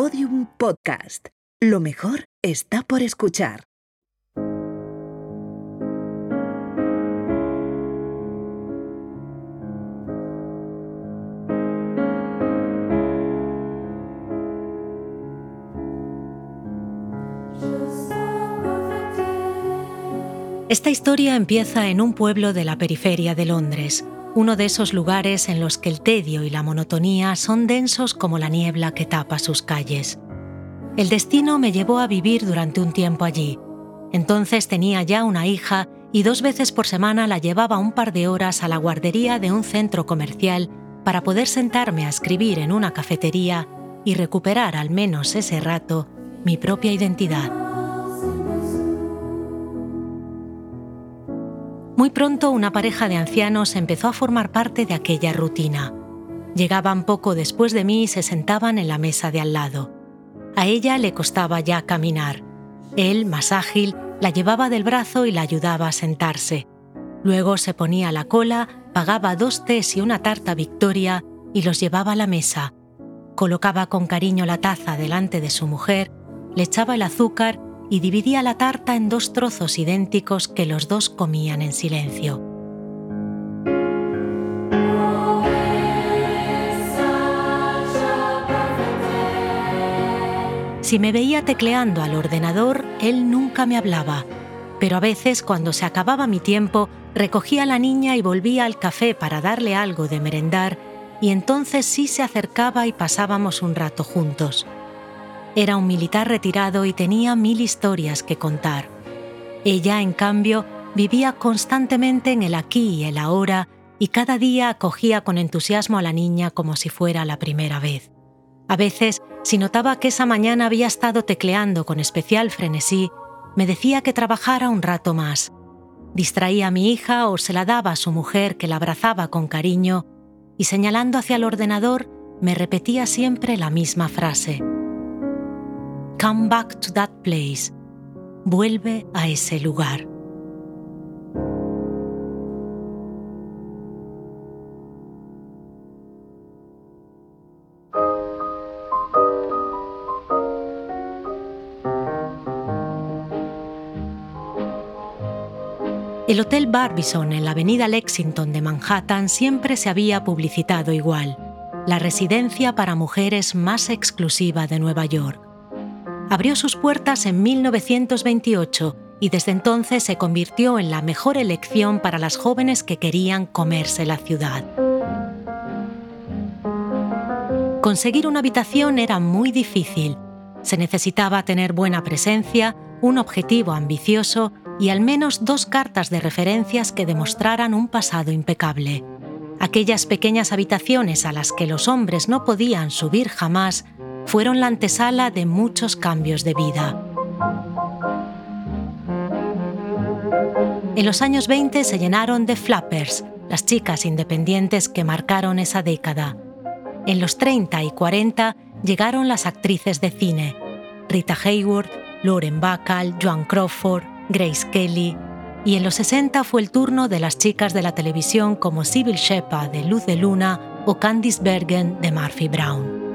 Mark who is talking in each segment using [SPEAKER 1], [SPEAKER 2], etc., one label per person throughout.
[SPEAKER 1] Podium Podcast. Lo mejor está por escuchar.
[SPEAKER 2] Esta historia empieza en un pueblo de la periferia de Londres, uno de esos lugares en los que el tedio y la monotonía son densos como la niebla que tapa sus calles. El destino me llevó a vivir durante un tiempo allí. Entonces tenía ya una hija y dos veces por semana la llevaba un par de horas a la guardería de un centro comercial para poder sentarme a escribir en una cafetería y recuperar al menos ese rato mi propia identidad. Muy pronto una pareja de ancianos empezó a formar parte de aquella rutina. Llegaban poco después de mí y se sentaban en la mesa de al lado. A ella le costaba ya caminar. Él, más ágil, la llevaba del brazo y la ayudaba a sentarse. Luego se ponía la cola, pagaba dos tés y una tarta Victoria y los llevaba a la mesa. Colocaba con cariño la taza delante de su mujer, le echaba el azúcar y dividía la tarta en dos trozos idénticos que los dos comían en silencio. Si me veía tecleando al ordenador, él nunca me hablaba, pero a veces cuando se acababa mi tiempo, recogía a la niña y volvía al café para darle algo de merendar, y entonces sí se acercaba y pasábamos un rato juntos. Era un militar retirado y tenía mil historias que contar. Ella, en cambio, vivía constantemente en el aquí y el ahora y cada día acogía con entusiasmo a la niña como si fuera la primera vez. A veces, si notaba que esa mañana había estado tecleando con especial frenesí, me decía que trabajara un rato más. Distraía a mi hija o se la daba a su mujer que la abrazaba con cariño y señalando hacia el ordenador me repetía siempre la misma frase. Come back to that place. Vuelve a ese lugar. El Hotel Barbizon en la avenida Lexington de Manhattan siempre se había publicitado igual, la residencia para mujeres más exclusiva de Nueva York abrió sus puertas en 1928 y desde entonces se convirtió en la mejor elección para las jóvenes que querían comerse la ciudad. Conseguir una habitación era muy difícil. Se necesitaba tener buena presencia, un objetivo ambicioso y al menos dos cartas de referencias que demostraran un pasado impecable. Aquellas pequeñas habitaciones a las que los hombres no podían subir jamás fueron la antesala de muchos cambios de vida. En los años 20 se llenaron de flappers, las chicas independientes que marcaron esa década. En los 30 y 40 llegaron las actrices de cine, Rita Hayworth, Lauren Bacall, Joan Crawford, Grace Kelly, y en los 60 fue el turno de las chicas de la televisión como Sybil Shepa de Luz de Luna o Candice Bergen de Murphy Brown.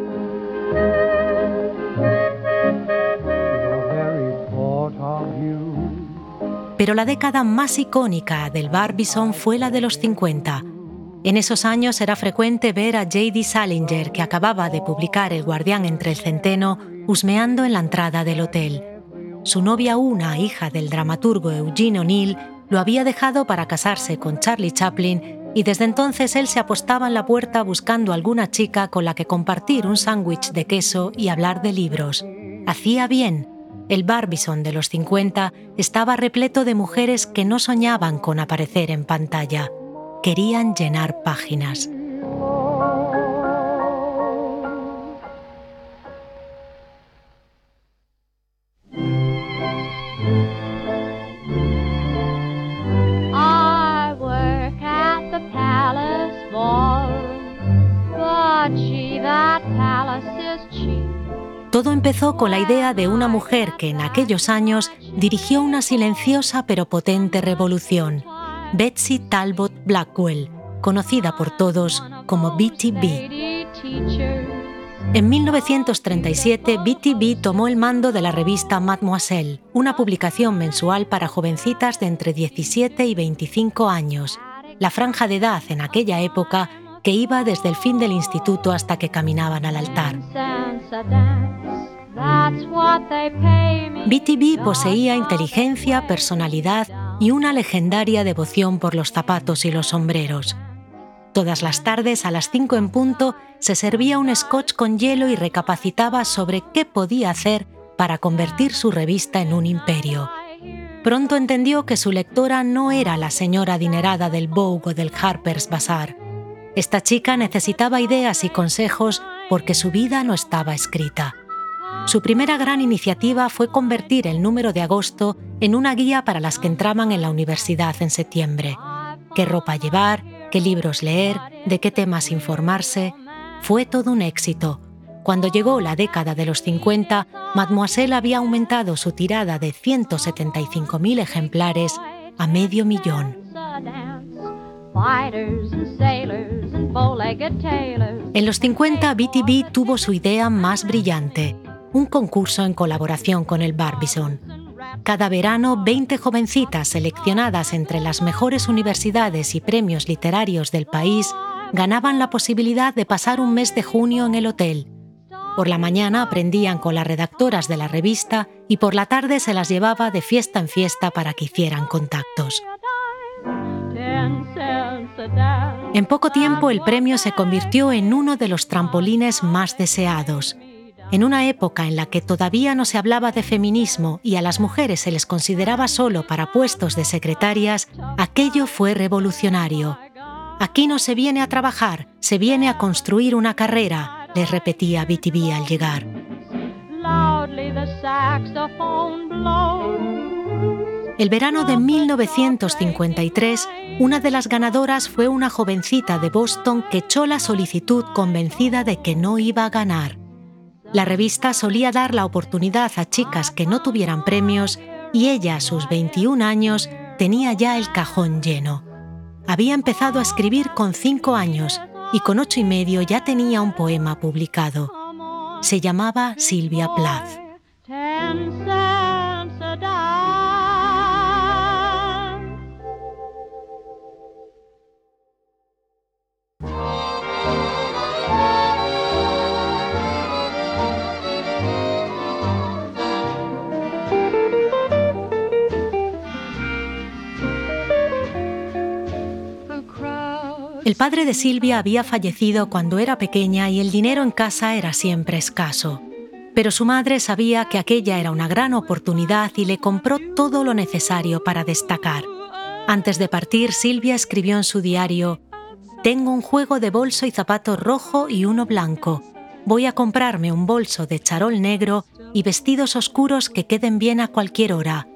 [SPEAKER 2] Pero la década más icónica del Barbizon fue la de los 50. En esos años era frecuente ver a J.D. Salinger, que acababa de publicar El guardián entre el centeno, husmeando en la entrada del hotel. Su novia Una, hija del dramaturgo Eugene O'Neill, lo había dejado para casarse con Charlie Chaplin y desde entonces él se apostaba en la puerta buscando alguna chica con la que compartir un sándwich de queso y hablar de libros. Hacía bien. El Barbizon de los 50 estaba repleto de mujeres que no soñaban con aparecer en pantalla. Querían llenar páginas. Todo empezó con la idea de una mujer que en aquellos años dirigió una silenciosa pero potente revolución, Betsy Talbot Blackwell, conocida por todos como BTB. En 1937, BTB tomó el mando de la revista Mademoiselle, una publicación mensual para jovencitas de entre 17 y 25 años, la franja de edad en aquella época que iba desde el fin del instituto hasta que caminaban al altar. BTB poseía inteligencia, personalidad y una legendaria devoción por los zapatos y los sombreros. Todas las tardes a las 5 en punto se servía un scotch con hielo y recapacitaba sobre qué podía hacer para convertir su revista en un imperio. Pronto entendió que su lectora no era la señora adinerada del Vogue o del Harper's Bazaar. Esta chica necesitaba ideas y consejos porque su vida no estaba escrita. Su primera gran iniciativa fue convertir el número de agosto en una guía para las que entraban en la universidad en septiembre. Qué ropa llevar, qué libros leer, de qué temas informarse. Fue todo un éxito. Cuando llegó la década de los 50, Mademoiselle había aumentado su tirada de 175.000 ejemplares a medio millón. En los 50, BTB tuvo su idea más brillante, un concurso en colaboración con el Barbizon. Cada verano, 20 jovencitas seleccionadas entre las mejores universidades y premios literarios del país ganaban la posibilidad de pasar un mes de junio en el hotel. Por la mañana aprendían con las redactoras de la revista y por la tarde se las llevaba de fiesta en fiesta para que hicieran contactos. En poco tiempo el premio se convirtió en uno de los trampolines más deseados en una época en la que todavía no se hablaba de feminismo y a las mujeres se les consideraba solo para puestos de secretarias, aquello fue revolucionario. Aquí no se viene a trabajar, se viene a construir una carrera, les repetía BTV al llegar. El verano de 1953, una de las ganadoras fue una jovencita de Boston que echó la solicitud convencida de que no iba a ganar. La revista solía dar la oportunidad a chicas que no tuvieran premios y ella a sus 21 años tenía ya el cajón lleno. Había empezado a escribir con 5 años y con ocho y medio ya tenía un poema publicado. Se llamaba Silvia Plath. El padre de Silvia había fallecido cuando era pequeña y el dinero en casa era siempre escaso. Pero su madre sabía que aquella era una gran oportunidad y le compró todo lo necesario para destacar. Antes de partir, Silvia escribió en su diario, Tengo un juego de bolso y zapato rojo y uno blanco. Voy a comprarme un bolso de charol negro y vestidos oscuros que queden bien a cualquier hora.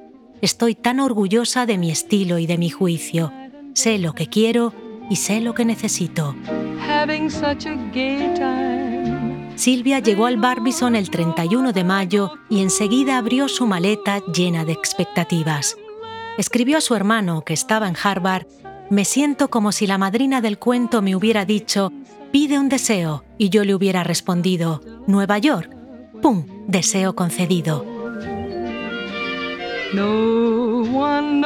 [SPEAKER 2] Estoy tan orgullosa de mi estilo y de mi juicio. Sé lo que quiero y sé lo que necesito. Silvia llegó al Barbizon el 31 de mayo y enseguida abrió su maleta llena de expectativas. Escribió a su hermano, que estaba en Harvard, Me siento como si la madrina del cuento me hubiera dicho, pide un deseo, y yo le hubiera respondido, Nueva York. ¡Pum! Deseo concedido. No one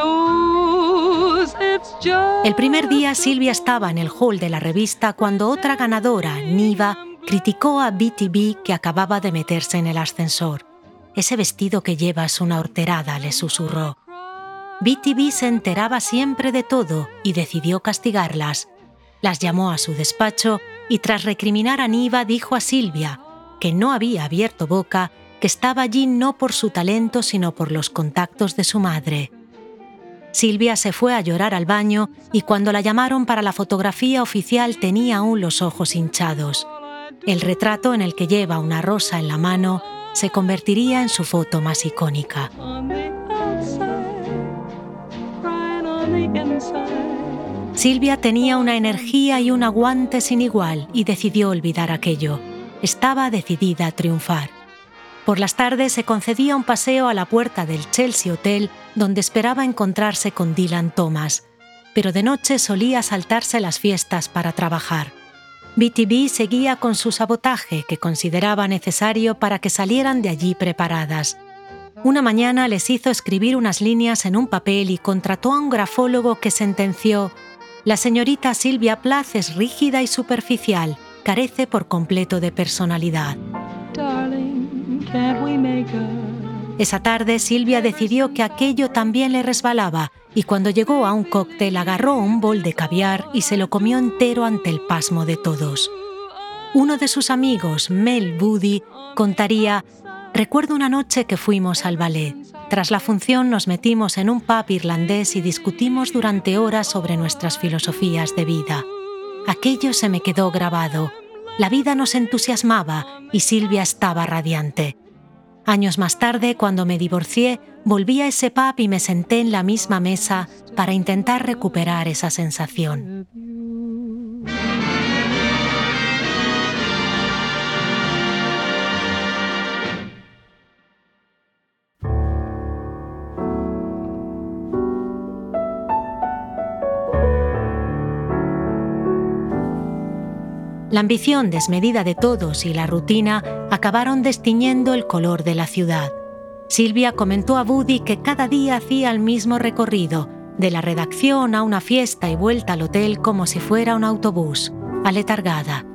[SPEAKER 2] el primer día Silvia estaba en el hall de la revista cuando otra ganadora, Niva, criticó a BTB que acababa de meterse en el ascensor. Ese vestido que llevas una horterada, le susurró. BTB se enteraba siempre de todo y decidió castigarlas. Las llamó a su despacho y tras recriminar a Niva dijo a Silvia, que no había abierto boca, que estaba allí no por su talento sino por los contactos de su madre. Silvia se fue a llorar al baño y cuando la llamaron para la fotografía oficial tenía aún los ojos hinchados. El retrato en el que lleva una rosa en la mano se convertiría en su foto más icónica. Silvia tenía una energía y un aguante sin igual y decidió olvidar aquello. Estaba decidida a triunfar. Por las tardes se concedía un paseo a la puerta del Chelsea Hotel donde esperaba encontrarse con Dylan Thomas, pero de noche solía saltarse las fiestas para trabajar. BTB seguía con su sabotaje que consideraba necesario para que salieran de allí preparadas. Una mañana les hizo escribir unas líneas en un papel y contrató a un grafólogo que sentenció, La señorita Silvia Plath es rígida y superficial, carece por completo de personalidad. Esa tarde Silvia decidió que aquello también le resbalaba y cuando llegó a un cóctel agarró un bol de caviar y se lo comió entero ante el pasmo de todos. Uno de sus amigos, Mel Woody, contaría, Recuerdo una noche que fuimos al ballet. Tras la función nos metimos en un pub irlandés y discutimos durante horas sobre nuestras filosofías de vida. Aquello se me quedó grabado. La vida nos entusiasmaba y Silvia estaba radiante. Años más tarde, cuando me divorcié, volví a ese pub y me senté en la misma mesa para intentar recuperar esa sensación. La ambición desmedida de todos y la rutina acabaron destiñendo el color de la ciudad. Silvia comentó a Woody que cada día hacía el mismo recorrido, de la redacción a una fiesta y vuelta al hotel como si fuera un autobús, aletargada.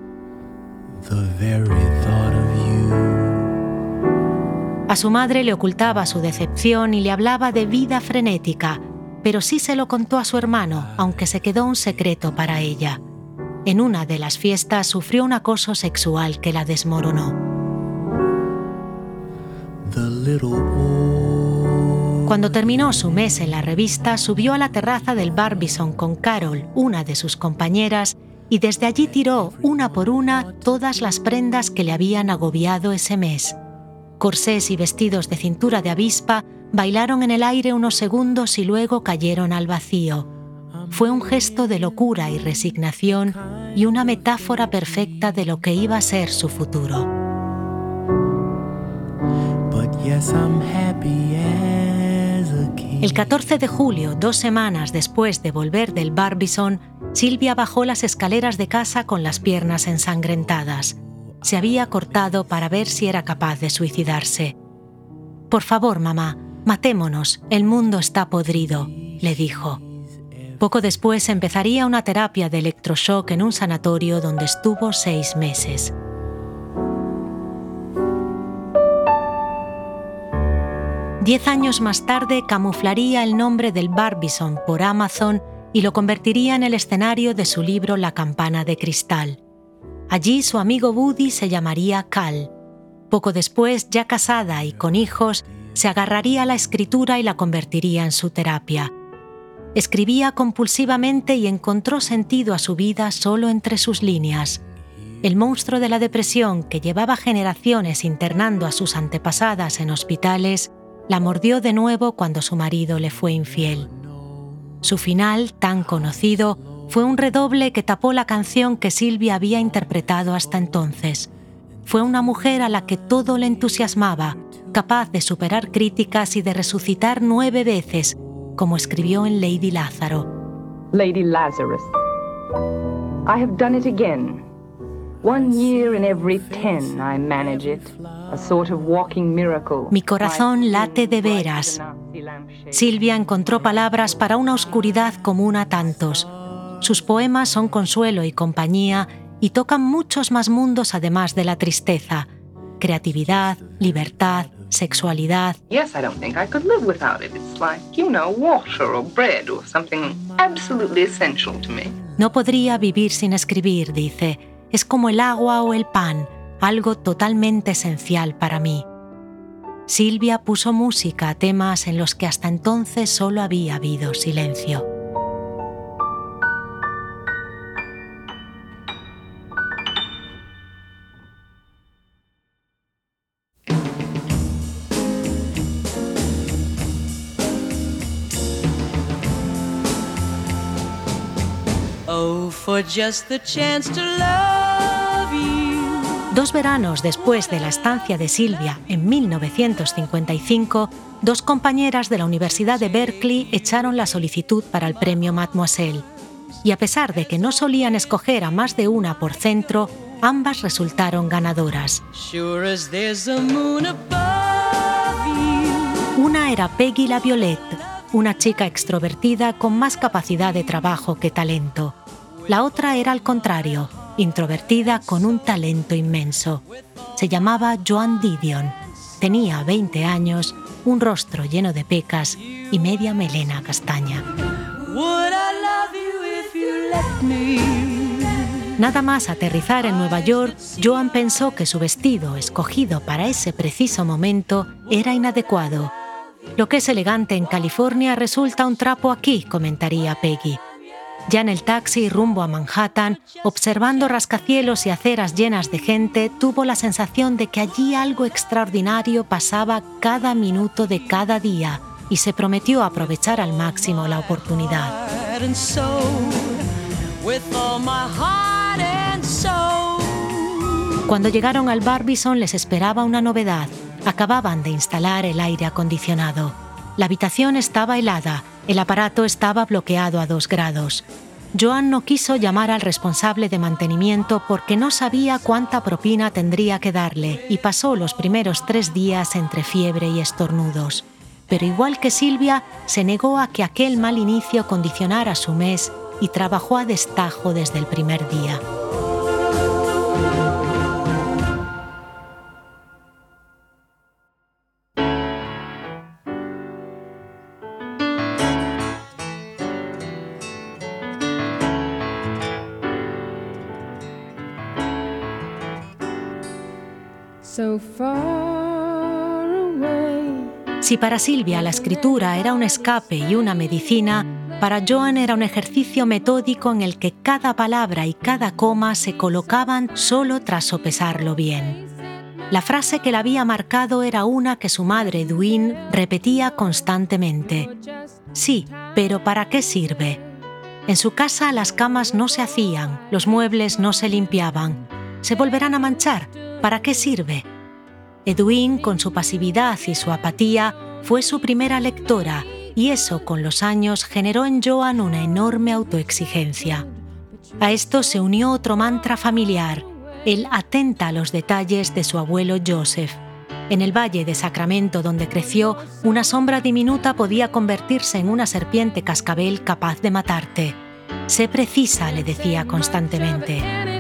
[SPEAKER 2] A su madre le ocultaba su decepción y le hablaba de vida frenética, pero sí se lo contó a su hermano, aunque se quedó un secreto para ella en una de las fiestas sufrió un acoso sexual que la desmoronó. Cuando terminó su mes en la revista, subió a la terraza del Barbizon con Carol, una de sus compañeras, y desde allí tiró una por una todas las prendas que le habían agobiado ese mes. Corsés y vestidos de cintura de avispa bailaron en el aire unos segundos y luego cayeron al vacío fue un gesto de locura y resignación y una metáfora perfecta de lo que iba a ser su futuro. El 14 de julio, dos semanas después de volver del Barbizon, Silvia bajó las escaleras de casa con las piernas ensangrentadas. Se había cortado para ver si era capaz de suicidarse. Por favor, mamá, matémonos, el mundo está podrido, le dijo. Poco después empezaría una terapia de electroshock en un sanatorio donde estuvo seis meses. Diez años más tarde camuflaría el nombre del Barbizon por Amazon y lo convertiría en el escenario de su libro La campana de cristal. Allí su amigo Woody se llamaría Cal. Poco después, ya casada y con hijos, se agarraría a la escritura y la convertiría en su terapia. Escribía compulsivamente y encontró sentido a su vida solo entre sus líneas. El monstruo de la depresión que llevaba generaciones internando a sus antepasadas en hospitales la mordió de nuevo cuando su marido le fue infiel. Su final, tan conocido, fue un redoble que tapó la canción que Silvia había interpretado hasta entonces. Fue una mujer a la que todo le entusiasmaba, capaz de superar críticas y de resucitar nueve veces como escribió en Lady Lázaro.
[SPEAKER 3] Lady Lazarus. I have done it again. One year in every ten I manage it. A sort of walking miracle.
[SPEAKER 2] Mi corazón late de veras. Silvia encontró palabras para una oscuridad común a tantos. Sus poemas son consuelo y compañía y tocan muchos más mundos además de la tristeza. Creatividad, libertad, sexualidad.
[SPEAKER 3] Yes, I don't think I could live without it. It's like, you know, water or bread or something absolutely essential to me.
[SPEAKER 2] No podría vivir sin escribir, dice. Es como el agua o el pan, algo totalmente esencial para mí. Silvia puso música a temas en los que hasta entonces solo había habido silencio. Dos veranos después de la estancia de Silvia en 1955, dos compañeras de la Universidad de Berkeley echaron la solicitud para el premio Mademoiselle. y a pesar de que no solían escoger a más de una por centro, ambas resultaron ganadoras. Una era Peggy la Violette, una chica extrovertida con más capacidad de trabajo que talento. La otra era al contrario, introvertida con un talento inmenso. Se llamaba Joan Didion. Tenía 20 años, un rostro lleno de pecas y media melena castaña. Nada más aterrizar en Nueva York, Joan pensó que su vestido, escogido para ese preciso momento, era inadecuado. Lo que es elegante en California resulta un trapo aquí, comentaría Peggy. Ya en el taxi rumbo a Manhattan, observando rascacielos y aceras llenas de gente, tuvo la sensación de que allí algo extraordinario pasaba cada minuto de cada día y se prometió aprovechar al máximo la oportunidad. Cuando llegaron al Barbizon les esperaba una novedad. Acababan de instalar el aire acondicionado. La habitación estaba helada, el aparato estaba bloqueado a dos grados. Joan no quiso llamar al responsable de mantenimiento porque no sabía cuánta propina tendría que darle y pasó los primeros tres días entre fiebre y estornudos. Pero igual que Silvia, se negó a que aquel mal inicio condicionara su mes y trabajó a destajo desde el primer día. Si para Silvia la escritura era un escape y una medicina, para Joan era un ejercicio metódico en el que cada palabra y cada coma se colocaban solo tras sopesarlo bien. La frase que la había marcado era una que su madre, Edwin, repetía constantemente. Sí, pero ¿para qué sirve? En su casa las camas no se hacían, los muebles no se limpiaban. ¿Se volverán a manchar? ¿Para qué sirve? Edwin, con su pasividad y su apatía, fue su primera lectora y eso con los años generó en Joan una enorme autoexigencia. A esto se unió otro mantra familiar, el atenta a los detalles de su abuelo Joseph. En el valle de Sacramento donde creció, una sombra diminuta podía convertirse en una serpiente cascabel capaz de matarte. Sé precisa, le decía constantemente.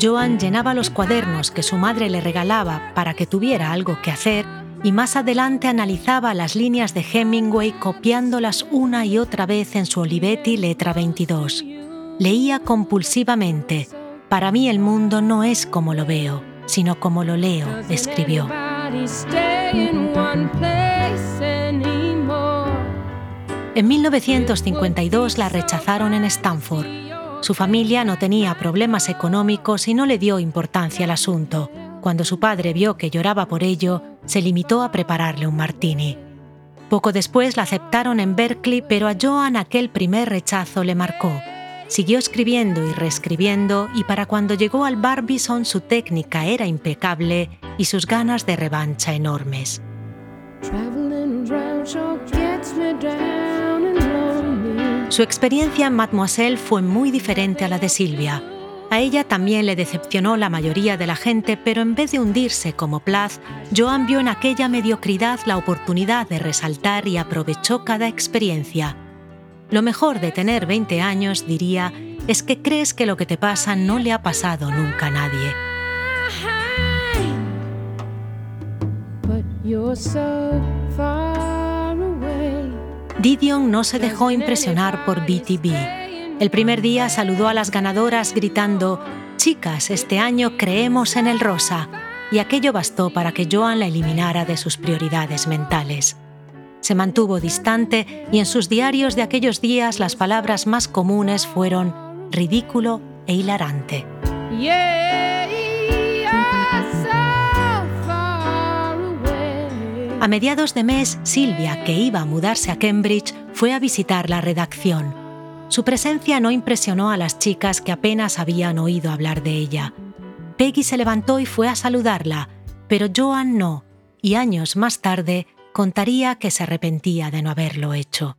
[SPEAKER 2] Joan llenaba los cuadernos que su madre le regalaba para que tuviera algo que hacer y más adelante analizaba las líneas de Hemingway copiándolas una y otra vez en su Olivetti letra 22. Leía compulsivamente. Para mí el mundo no es como lo veo, sino como lo leo, escribió. En 1952 la rechazaron en Stanford su familia no tenía problemas económicos y no le dio importancia al asunto. Cuando su padre vio que lloraba por ello, se limitó a prepararle un martini. Poco después la aceptaron en Berkeley, pero a Joan aquel primer rechazo le marcó. Siguió escribiendo y reescribiendo y para cuando llegó al Barbizon su técnica era impecable y sus ganas de revancha enormes. Su experiencia en Mademoiselle fue muy diferente a la de Silvia. A ella también le decepcionó la mayoría de la gente, pero en vez de hundirse como Plath, Joan vio en aquella mediocridad la oportunidad de resaltar y aprovechó cada experiencia. Lo mejor de tener 20 años, diría, es que crees que lo que te pasa no le ha pasado nunca a nadie. Didion no se dejó impresionar por BTB. El primer día saludó a las ganadoras gritando, Chicas, este año creemos en el rosa, y aquello bastó para que Joan la eliminara de sus prioridades mentales. Se mantuvo distante y en sus diarios de aquellos días las palabras más comunes fueron ridículo e hilarante. A mediados de mes, Silvia, que iba a mudarse a Cambridge, fue a visitar la redacción. Su presencia no impresionó a las chicas que apenas habían oído hablar de ella. Peggy se levantó y fue a saludarla, pero Joan no, y años más tarde contaría que se arrepentía de no haberlo hecho.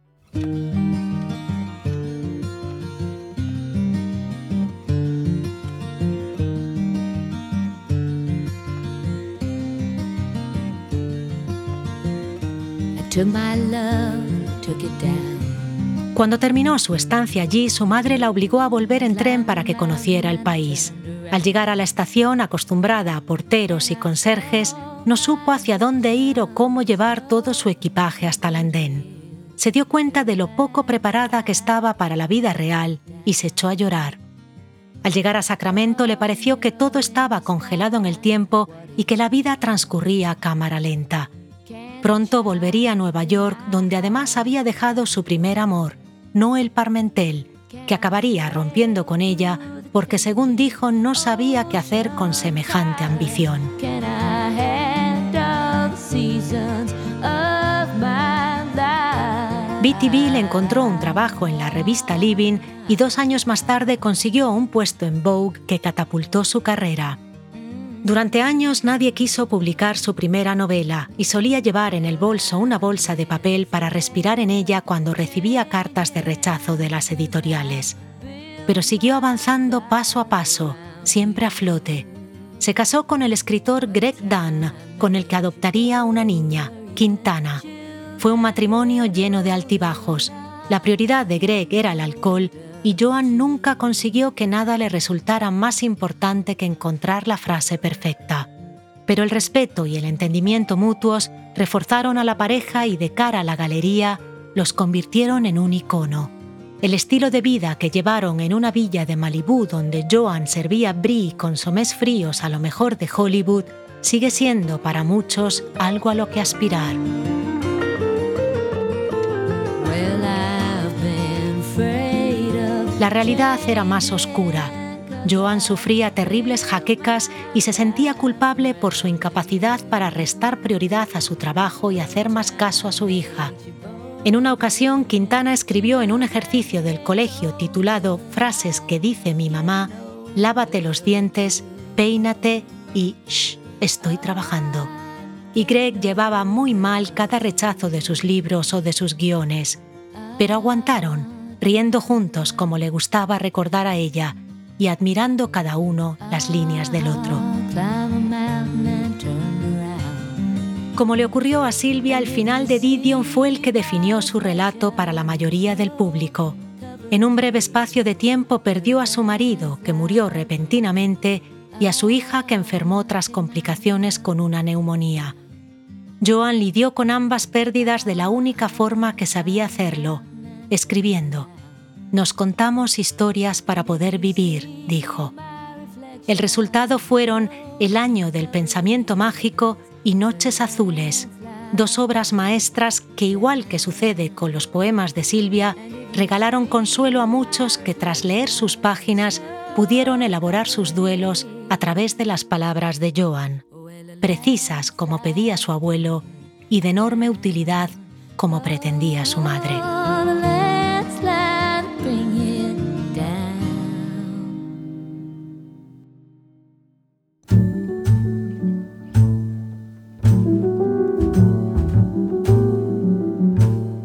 [SPEAKER 2] Cuando terminó su estancia allí, su madre la obligó a volver en tren para que conociera el país. Al llegar a la estación, acostumbrada a porteros y conserjes, no supo hacia dónde ir o cómo llevar todo su equipaje hasta la andén. Se dio cuenta de lo poco preparada que estaba para la vida real y se echó a llorar. Al llegar a Sacramento le pareció que todo estaba congelado en el tiempo y que la vida transcurría a cámara lenta. Pronto volvería a Nueva York, donde además había dejado su primer amor, Noel Parmentel, que acabaría rompiendo con ella porque según dijo no sabía qué hacer con semejante ambición. BTV le encontró un trabajo en la revista Living y dos años más tarde consiguió un puesto en Vogue que catapultó su carrera. Durante años nadie quiso publicar su primera novela y solía llevar en el bolso una bolsa de papel para respirar en ella cuando recibía cartas de rechazo de las editoriales. Pero siguió avanzando paso a paso, siempre a flote. Se casó con el escritor Greg Dunn, con el que adoptaría una niña, Quintana. Fue un matrimonio lleno de altibajos. La prioridad de Greg era el alcohol y Joan nunca consiguió que nada le resultara más importante que encontrar la frase perfecta. Pero el respeto y el entendimiento mutuos reforzaron a la pareja y de cara a la galería los convirtieron en un icono. El estilo de vida que llevaron en una villa de Malibú donde Joan servía brie con somés fríos a lo mejor de Hollywood sigue siendo para muchos algo a lo que aspirar. La realidad era más oscura. Joan sufría terribles jaquecas y se sentía culpable por su incapacidad para restar prioridad a su trabajo y hacer más caso a su hija. En una ocasión, Quintana escribió en un ejercicio del colegio titulado Frases que dice mi mamá, lávate los dientes, peínate y shh, estoy trabajando. Y Greg llevaba muy mal cada rechazo de sus libros o de sus guiones, pero aguantaron riendo juntos como le gustaba recordar a ella y admirando cada uno las líneas del otro. Como le ocurrió a Silvia, el final de Didion fue el que definió su relato para la mayoría del público. En un breve espacio de tiempo perdió a su marido, que murió repentinamente, y a su hija, que enfermó tras complicaciones con una neumonía. Joan lidió con ambas pérdidas de la única forma que sabía hacerlo, escribiendo. Nos contamos historias para poder vivir, dijo. El resultado fueron El año del pensamiento mágico y Noches azules, dos obras maestras que, igual que sucede con los poemas de Silvia, regalaron consuelo a muchos que tras leer sus páginas pudieron elaborar sus duelos a través de las palabras de Joan, precisas como pedía su abuelo y de enorme utilidad como pretendía su madre.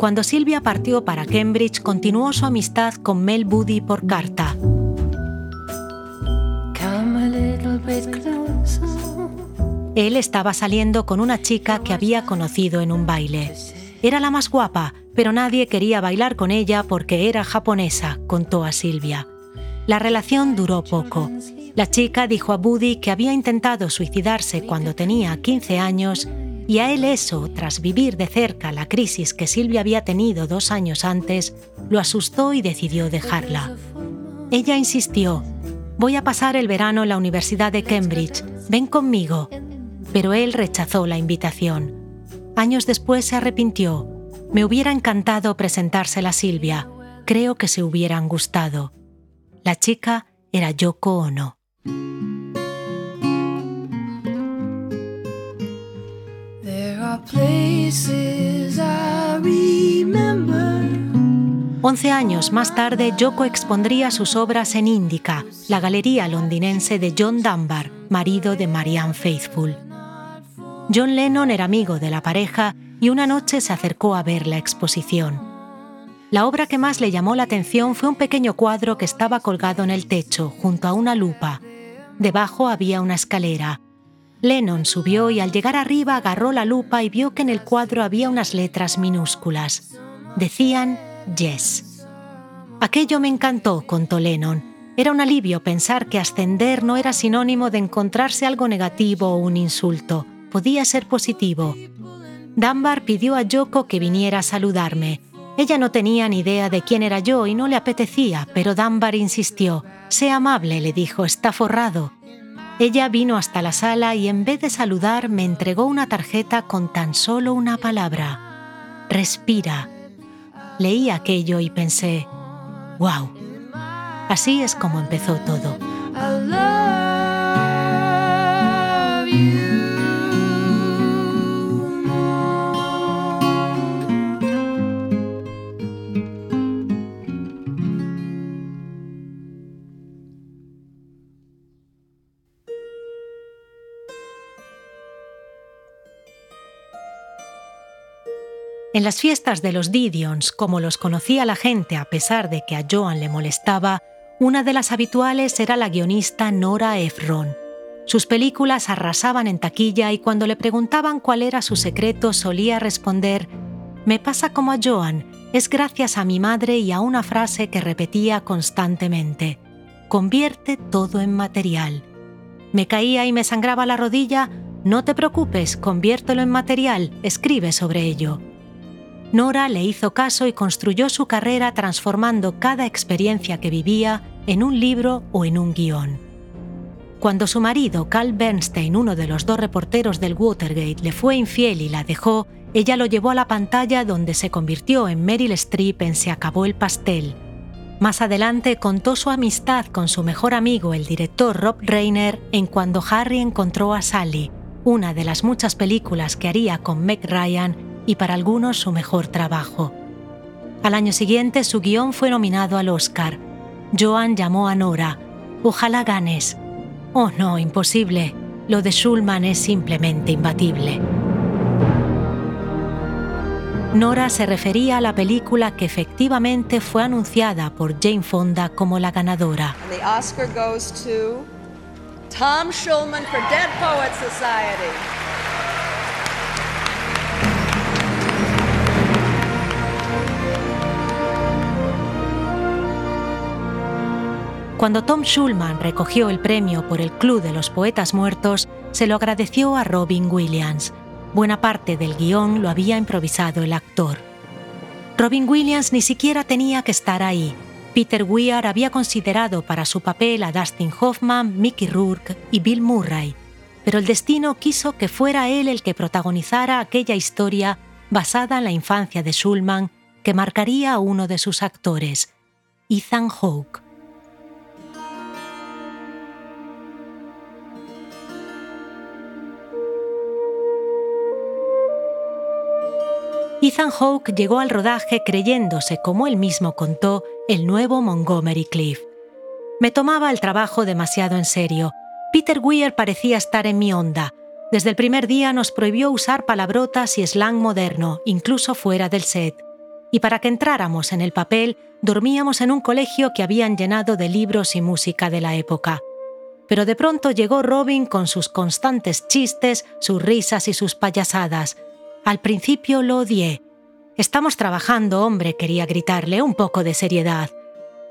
[SPEAKER 2] Cuando Silvia partió para Cambridge, continuó su amistad con Mel Buddy por carta. Él estaba saliendo con una chica que había conocido en un baile. Era la más guapa, pero nadie quería bailar con ella porque era japonesa, contó a Silvia. La relación duró poco. La chica dijo a Buddy que había intentado suicidarse cuando tenía 15 años y a él eso, tras vivir de cerca la crisis que Silvia había tenido dos años antes, lo asustó y decidió dejarla. Ella insistió, voy a pasar el verano en la Universidad de Cambridge, ven conmigo. Pero él rechazó la invitación. Años después se arrepintió. Me hubiera encantado presentársela a Silvia. Creo que se hubieran gustado. La chica era Yoko Ono. 11 años más tarde, Yoko expondría sus obras en Indica, la galería londinense de John Dunbar, marido de Marianne Faithfull. John Lennon era amigo de la pareja y una noche se acercó a ver la exposición. La obra que más le llamó la atención fue un pequeño cuadro que estaba colgado en el techo, junto a una lupa. Debajo había una escalera. Lennon subió y al llegar arriba agarró la lupa y vio que en el cuadro había unas letras minúsculas. Decían Yes. Aquello me encantó, contó Lennon. Era un alivio pensar que ascender no era sinónimo de encontrarse algo negativo o un insulto. Podía ser positivo. Dunbar pidió a Yoko que viniera a saludarme. Ella no tenía ni idea de quién era yo y no le apetecía, pero Dunbar insistió. Sea amable, le dijo, está forrado. Ella vino hasta la sala y en vez de saludar me entregó una tarjeta con tan solo una palabra. Respira. Leí aquello y pensé, wow. Así es como empezó todo. En las fiestas de los Didions, como los conocía la gente a pesar de que a Joan le molestaba, una de las habituales era la guionista Nora Ephron. Sus películas arrasaban en taquilla y cuando le preguntaban cuál era su secreto solía responder, Me pasa como a Joan, es gracias a mi madre y a una frase que repetía constantemente, Convierte todo en material. Me caía y me sangraba la rodilla, no te preocupes, conviértelo en material, escribe sobre ello. Nora le hizo caso y construyó su carrera transformando cada experiencia que vivía en un libro o en un guion. Cuando su marido, Carl Bernstein, uno de los dos reporteros del Watergate, le fue infiel y la dejó, ella lo llevó a la pantalla donde se convirtió en Meryl Streep en Se acabó el pastel. Más adelante contó su amistad con su mejor amigo, el director Rob Reiner, en Cuando Harry encontró a Sally, una de las muchas películas que haría con Meg Ryan y para algunos su mejor trabajo. Al año siguiente su guion fue nominado al Oscar. Joan llamó a Nora. Ojalá ganes. Oh no, imposible. Lo de Schulman es simplemente imbatible. Nora se refería a la película que efectivamente fue anunciada por Jane Fonda como la ganadora.
[SPEAKER 4] Oscar goes to Tom Schulman for Dead Poets Society.
[SPEAKER 2] Cuando Tom Schulman recogió el premio por el Club de los Poetas Muertos, se lo agradeció a Robin Williams. Buena parte del guion lo había improvisado el actor. Robin Williams ni siquiera tenía que estar ahí. Peter Weir había considerado para su papel a Dustin Hoffman, Mickey Rourke y Bill Murray, pero el destino quiso que fuera él el que protagonizara aquella historia basada en la infancia de Schulman que marcaría a uno de sus actores, Ethan Hawke. Ethan Hawke llegó al rodaje creyéndose, como él mismo contó, el nuevo Montgomery Cliff. Me tomaba el trabajo demasiado en serio. Peter Weir parecía estar en mi onda. Desde el primer día nos prohibió usar palabrotas y slang moderno, incluso fuera del set. Y para que entráramos en el papel, dormíamos en un colegio que habían llenado de libros y música de la época. Pero de pronto llegó Robin con sus constantes chistes, sus risas y sus payasadas. Al principio lo odié. Estamos trabajando, hombre, quería gritarle, un poco de seriedad.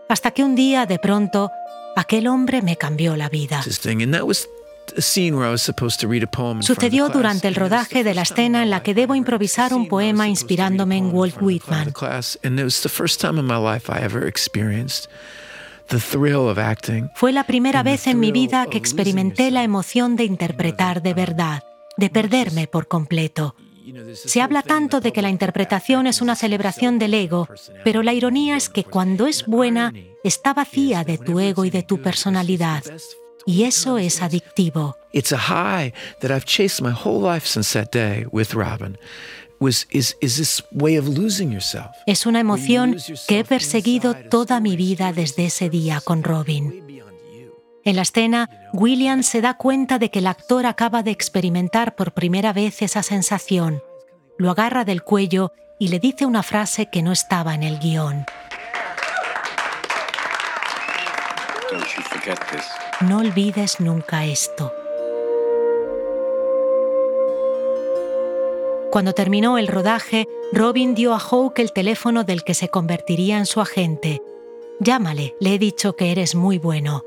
[SPEAKER 2] Hasta que un día, de pronto, aquel hombre me cambió la vida. Sucedió durante el rodaje de la escena en la que debo improvisar un poema inspirándome en Walt Whitman. Fue la primera vez en mi vida que experimenté la emoción de interpretar de verdad, de perderme por completo. Se habla tanto de que la interpretación es una celebración del ego, pero la ironía es que cuando es buena, está vacía de tu ego y de tu personalidad. Y eso es adictivo. Es una emoción que he perseguido toda mi vida desde ese día con Robin. En la escena, William se da cuenta de que el actor acaba de experimentar por primera vez esa sensación. Lo agarra del cuello y le dice una frase que no estaba en el guion. No olvides nunca esto. Cuando terminó el rodaje, Robin dio a Hawke el teléfono del que se convertiría en su agente. Llámale, le he dicho que eres muy bueno.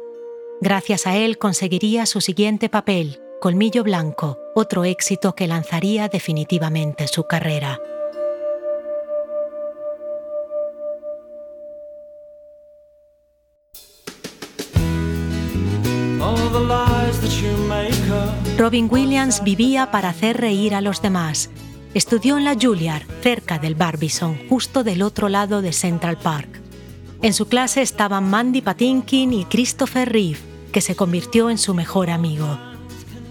[SPEAKER 2] Gracias a él conseguiría su siguiente papel, Colmillo Blanco, otro éxito que lanzaría definitivamente su carrera. Robin Williams vivía para hacer reír a los demás. Estudió en la Juilliard, cerca del Barbizon, justo del otro lado de Central Park. En su clase estaban Mandy Patinkin y Christopher Reeve, que se convirtió en su mejor amigo.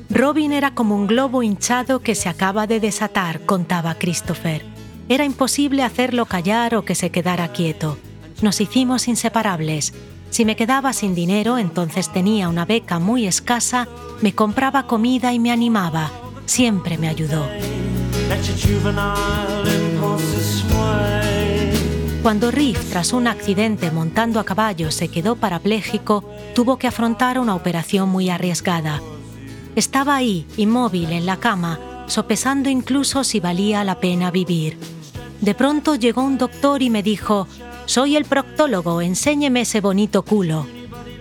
[SPEAKER 2] Robin era como un globo hinchado que se acaba de desatar, contaba Christopher. Era imposible hacerlo callar o que se quedara quieto. Nos hicimos inseparables. Si me quedaba sin dinero, entonces tenía una beca muy escasa, me compraba comida y me animaba. Siempre me ayudó. Cuando Riff, tras un accidente montando a caballo, se quedó parapléjico, tuvo que afrontar una operación muy arriesgada. Estaba ahí, inmóvil, en la cama, sopesando incluso si valía la pena vivir. De pronto llegó un doctor y me dijo, soy el proctólogo, enséñeme ese bonito culo.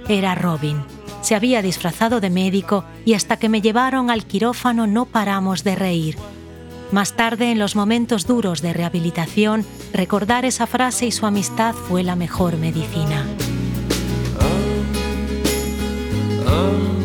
[SPEAKER 2] Era Robin. Se había disfrazado de médico y hasta que me llevaron al quirófano no paramos de reír. Más tarde, en los momentos duros de rehabilitación, recordar esa frase y su amistad fue la mejor medicina. Hace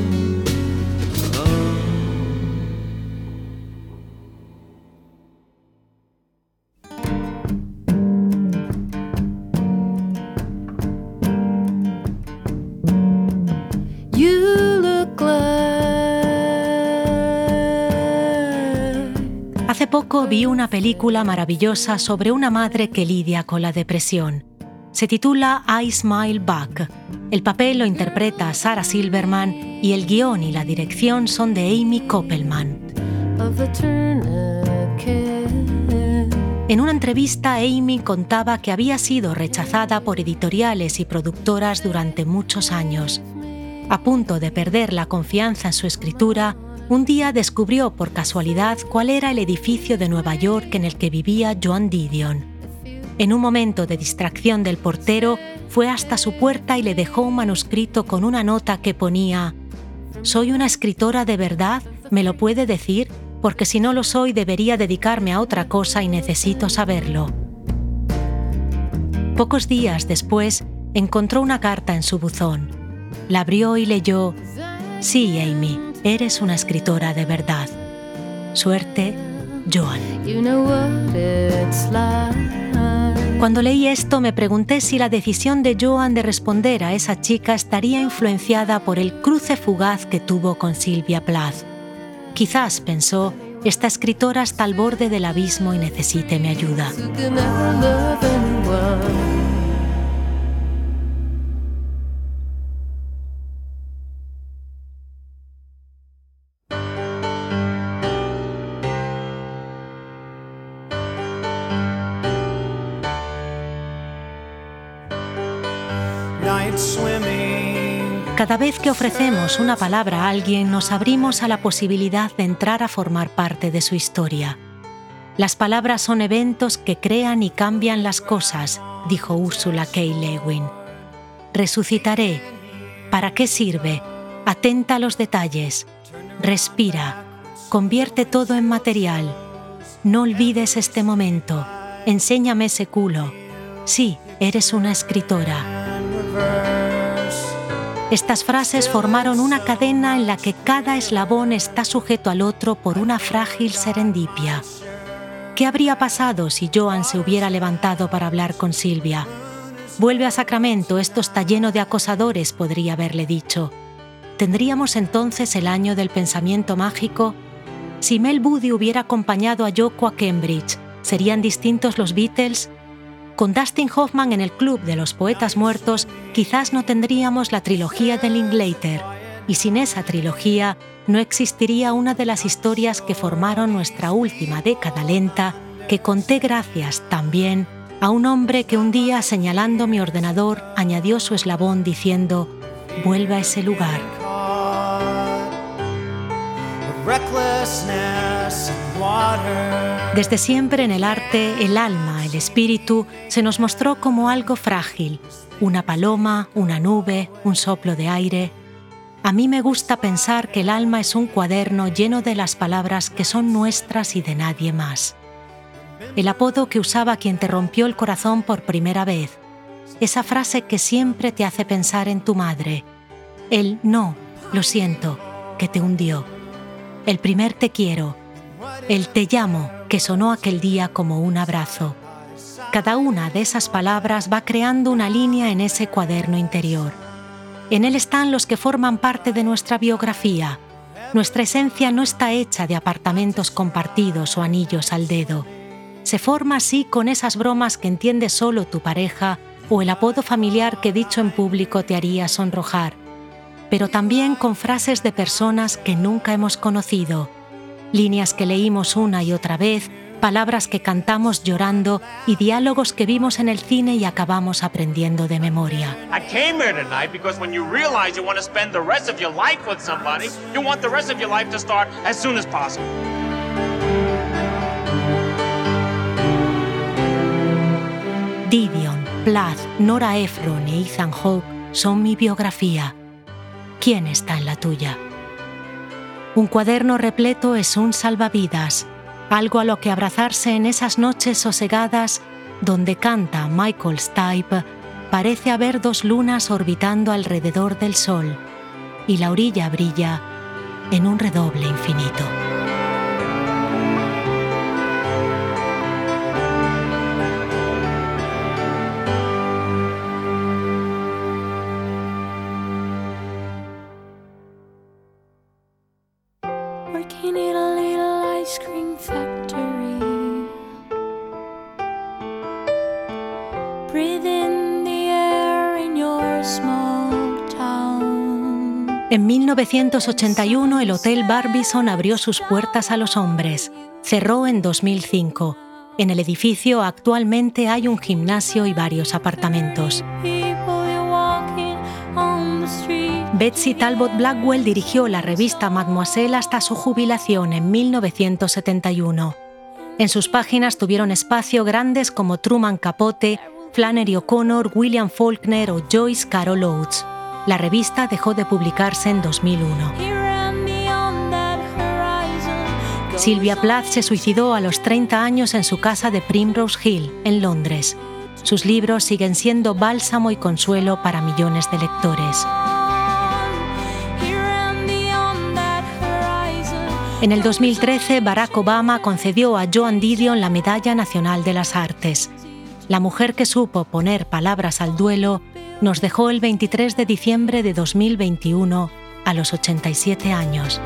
[SPEAKER 2] poco vi una película maravillosa sobre una madre que lidia con la depresión. Se titula I Smile Back. El papel lo interpreta Sarah Silverman y el guion y la dirección son de Amy Koppelman. En una entrevista, Amy contaba que había sido rechazada por editoriales y productoras durante muchos años. A punto de perder la confianza en su escritura, un día descubrió por casualidad cuál era el edificio de Nueva York en el que vivía Joan Didion. En un momento de distracción del portero, fue hasta su puerta y le dejó un manuscrito con una nota que ponía, Soy una escritora de verdad, ¿me lo puede decir? Porque si no lo soy debería dedicarme a otra cosa y necesito saberlo. Pocos días después, encontró una carta en su buzón. La abrió y leyó, Sí, Amy, Eres una escritora de verdad. Suerte, Joan. Cuando leí esto me pregunté si la decisión de Joan de responder a esa chica estaría influenciada por el cruce fugaz que tuvo con Silvia Plath. Quizás, pensó, esta escritora está al borde del abismo y necesite mi ayuda. Cada vez que ofrecemos una palabra a alguien nos abrimos a la posibilidad de entrar a formar parte de su historia. Las palabras son eventos que crean y cambian las cosas, dijo Úrsula K. Lewin. Resucitaré. ¿Para qué sirve? Atenta a los detalles. Respira. Convierte todo en material. No olvides este momento. Enséñame ese culo. Sí, eres una escritora. Estas frases formaron una cadena en la que cada eslabón está sujeto al otro por una frágil serendipia. ¿Qué habría pasado si Joan se hubiera levantado para hablar con Silvia? Vuelve a Sacramento, esto está lleno de acosadores, podría haberle dicho. ¿Tendríamos entonces el año del pensamiento mágico? Si Mel Buddy hubiera acompañado a Yoko a Cambridge, ¿serían distintos los Beatles? Con Dustin Hoffman en el Club de los Poetas Muertos, quizás no tendríamos la trilogía de Linklater, y sin esa trilogía no existiría una de las historias que formaron nuestra última década lenta que conté gracias también a un hombre que un día señalando mi ordenador añadió su eslabón diciendo, vuelva a ese lugar. Desde siempre en el arte, el alma, el espíritu, se nos mostró como algo frágil, una paloma, una nube, un soplo de aire. A mí me gusta pensar que el alma es un cuaderno lleno de las palabras que son nuestras y de nadie más. El apodo que usaba quien te rompió el corazón por primera vez, esa frase que siempre te hace pensar en tu madre, el no, lo siento, que te hundió, el primer te quiero, el te llamo, que sonó aquel día como un abrazo. Cada una de esas palabras va creando una línea en ese cuaderno interior. En él están los que forman parte de nuestra biografía. Nuestra esencia no está hecha de apartamentos compartidos o anillos al dedo. Se forma así con esas bromas que entiende solo tu pareja o el apodo familiar que dicho en público te haría sonrojar, pero también con frases de personas que nunca hemos conocido, líneas que leímos una y otra vez, palabras que cantamos llorando y diálogos que vimos en el cine y acabamos aprendiendo de memoria. I came here tonight because when you realize you want to spend the rest of your life with somebody, you want the rest of your life to start as soon as possible. Didion, Plath, Nora Ephron e Ethan Hawke son mi biografía. ¿Quién está en la tuya? Un cuaderno repleto es un salvavidas, algo a lo que abrazarse en esas noches sosegadas donde canta Michael Stipe, parece haber dos lunas orbitando alrededor del sol y la orilla brilla en un redoble infinito. En 1981 el Hotel Barbizon abrió sus puertas a los hombres. Cerró en 2005. En el edificio actualmente hay un gimnasio y varios apartamentos. Betsy Talbot Blackwell dirigió la revista Mademoiselle hasta su jubilación en 1971. En sus páginas tuvieron espacio grandes como Truman Capote, Flannery O'Connor, William Faulkner o Joyce Carol Oates. La revista dejó de publicarse en 2001. Sylvia Plath se suicidó a los 30 años en su casa de Primrose Hill, en Londres. Sus libros siguen siendo bálsamo y consuelo para millones de lectores. En el 2013, Barack Obama concedió a Joan Didion la Medalla Nacional de las Artes. La mujer que supo poner palabras al duelo nos dejó el 23 de diciembre de 2021 a los 87 años.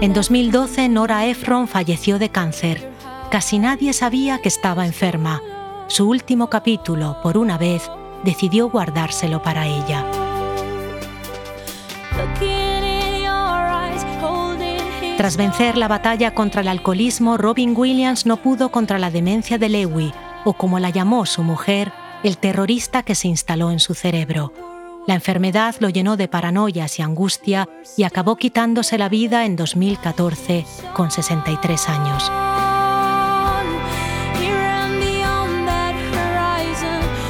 [SPEAKER 2] En 2012, Nora Ephron falleció de cáncer. Casi nadie sabía que estaba enferma. Su último capítulo, por una vez, decidió guardárselo para ella. Tras vencer la batalla contra el alcoholismo, Robin Williams no pudo contra la demencia de Lewy, o como la llamó su mujer, el terrorista que se instaló en su cerebro. La enfermedad lo llenó de paranoias y angustia y acabó quitándose la vida en 2014 con 63 años.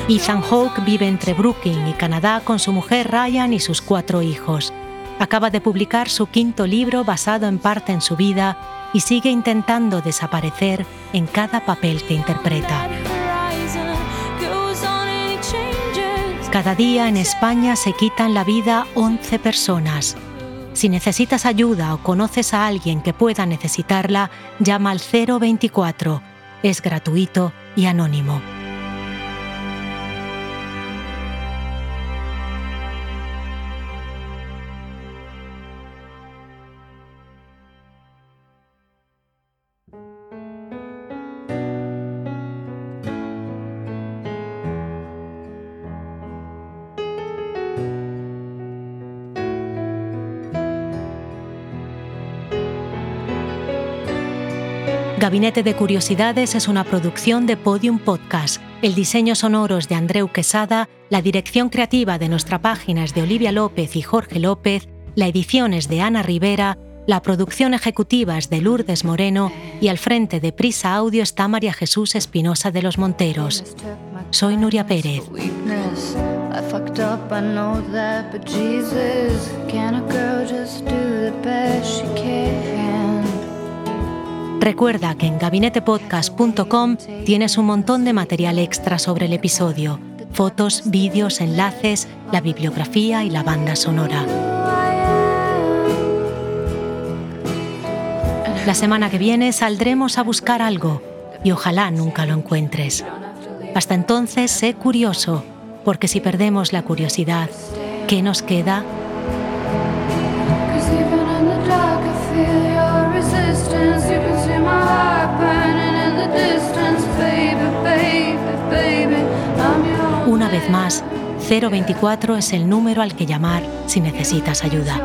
[SPEAKER 2] Ethan Hawke vive entre Brooklyn y Canadá con su mujer Ryan y sus cuatro hijos. Acaba de publicar su quinto libro basado en parte en su vida y sigue intentando desaparecer en cada papel que interpreta. Cada día en España se quitan la vida 11 personas. Si necesitas ayuda o conoces a alguien que pueda necesitarla, llama al 024. Es gratuito y anónimo. Gabinete de Curiosidades es una producción de Podium Podcast. El diseño sonoro es de Andreu Quesada, la dirección creativa de nuestra página es de Olivia López y Jorge López, la edición es de Ana Rivera, la producción ejecutiva es de Lourdes Moreno y al frente de Prisa Audio está María Jesús Espinosa de los Monteros. Soy Nuria Pérez. Recuerda que en gabinetepodcast.com tienes un montón de material extra sobre el episodio, fotos, vídeos, enlaces, la bibliografía y la banda sonora. La semana que viene saldremos a buscar algo y ojalá nunca lo encuentres. Hasta entonces, sé curioso, porque si perdemos la curiosidad, ¿qué nos queda? Vez más, 024 es el número al que llamar si necesitas ayuda.